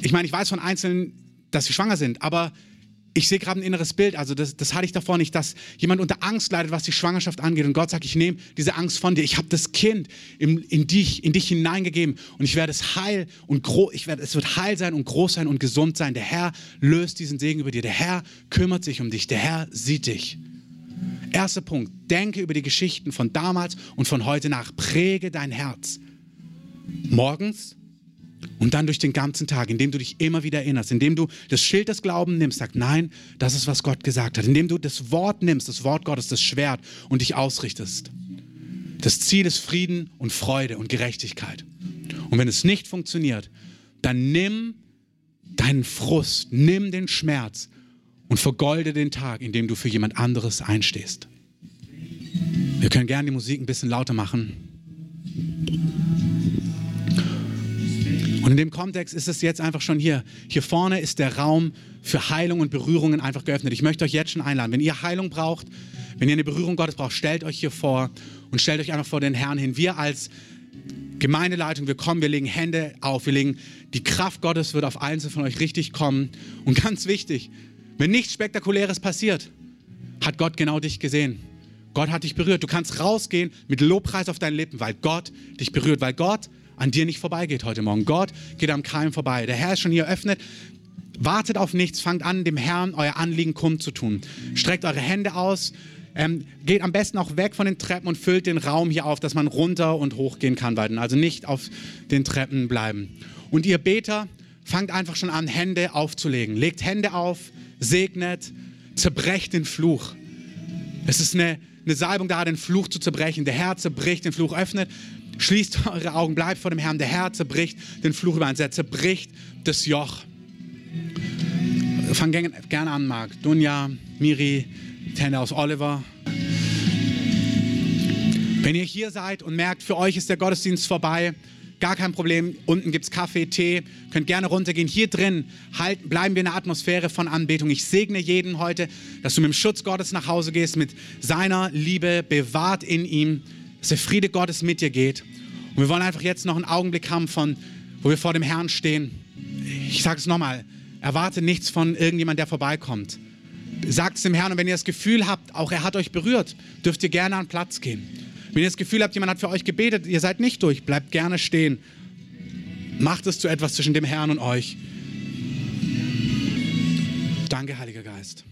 ich meine, ich weiß von Einzelnen, dass sie schwanger sind, aber ich sehe gerade ein inneres Bild, also das, das hatte ich davor nicht, dass jemand unter Angst leidet, was die Schwangerschaft angeht. Und Gott sagt, ich nehme diese Angst von dir. Ich habe das Kind in, in, dich, in dich hineingegeben und ich werde es heil und groß, ich es wird heil sein und groß sein und gesund sein. Der Herr löst diesen Segen über dir. Der Herr kümmert sich um dich. Der Herr sieht dich. Erster Punkt, denke über die Geschichten von damals und von heute nach. Präge dein Herz. Morgens, und dann durch den ganzen Tag, indem du dich immer wieder erinnerst, indem du das Schild des Glaubens nimmst, sagst, nein, das ist, was Gott gesagt hat. Indem du das Wort nimmst, das Wort Gottes, das Schwert und dich ausrichtest. Das Ziel ist Frieden und Freude und Gerechtigkeit. Und wenn es nicht funktioniert, dann nimm deinen Frust, nimm den Schmerz und vergolde den Tag, indem du für jemand anderes einstehst. Wir können gerne die Musik ein bisschen lauter machen. Und in dem Kontext ist es jetzt einfach schon hier. Hier vorne ist der Raum für Heilung und Berührungen einfach geöffnet. Ich möchte euch jetzt schon einladen. Wenn ihr Heilung braucht, wenn ihr eine Berührung Gottes braucht, stellt euch hier vor und stellt euch einfach vor den Herrn hin. Wir als Gemeindeleitung, wir kommen, wir legen Hände auf, wir legen, die Kraft Gottes wird auf einzelne von euch richtig kommen. Und ganz wichtig, wenn nichts Spektakuläres passiert, hat Gott genau dich gesehen. Gott hat dich berührt. Du kannst rausgehen mit Lobpreis auf deinen Lippen, weil Gott dich berührt, weil Gott an dir nicht vorbeigeht heute Morgen. Gott geht am Keim vorbei. Der Herr ist schon hier öffnet. Wartet auf nichts, fangt an, dem Herrn euer Anliegen kundzutun. Streckt eure Hände aus, ähm, geht am besten auch weg von den Treppen und füllt den Raum hier auf, dass man runter und hoch gehen kann weiter. Also nicht auf den Treppen bleiben. Und ihr Beter, fangt einfach schon an, Hände aufzulegen. Legt Hände auf, segnet, zerbrecht den Fluch. Es ist eine, eine Salbung da, den Fluch zu zerbrechen. Der Herr zerbricht den Fluch, öffnet Schließt eure Augen, bleibt vor dem Herrn. Der Herr zerbricht den Fluch über uns. Er zerbricht das Joch. Fang gerne an, Marc. Dunja, Miri, Tende aus Oliver. Wenn ihr hier seid und merkt, für euch ist der Gottesdienst vorbei, gar kein Problem. Unten gibt es Kaffee, Tee, könnt gerne runtergehen. Hier drin halt, bleiben wir in der Atmosphäre von Anbetung. Ich segne jeden heute, dass du mit dem Schutz Gottes nach Hause gehst, mit seiner Liebe bewahrt in ihm dass der Friede Gottes mit dir geht. Und wir wollen einfach jetzt noch einen Augenblick haben, von, wo wir vor dem Herrn stehen. Ich sage es nochmal, erwarte nichts von irgendjemand, der vorbeikommt. Sagt es dem Herrn und wenn ihr das Gefühl habt, auch er hat euch berührt, dürft ihr gerne an Platz gehen. Wenn ihr das Gefühl habt, jemand hat für euch gebetet, ihr seid nicht durch, bleibt gerne stehen. Macht es zu etwas zwischen dem Herrn und euch. Danke, Heiliger Geist.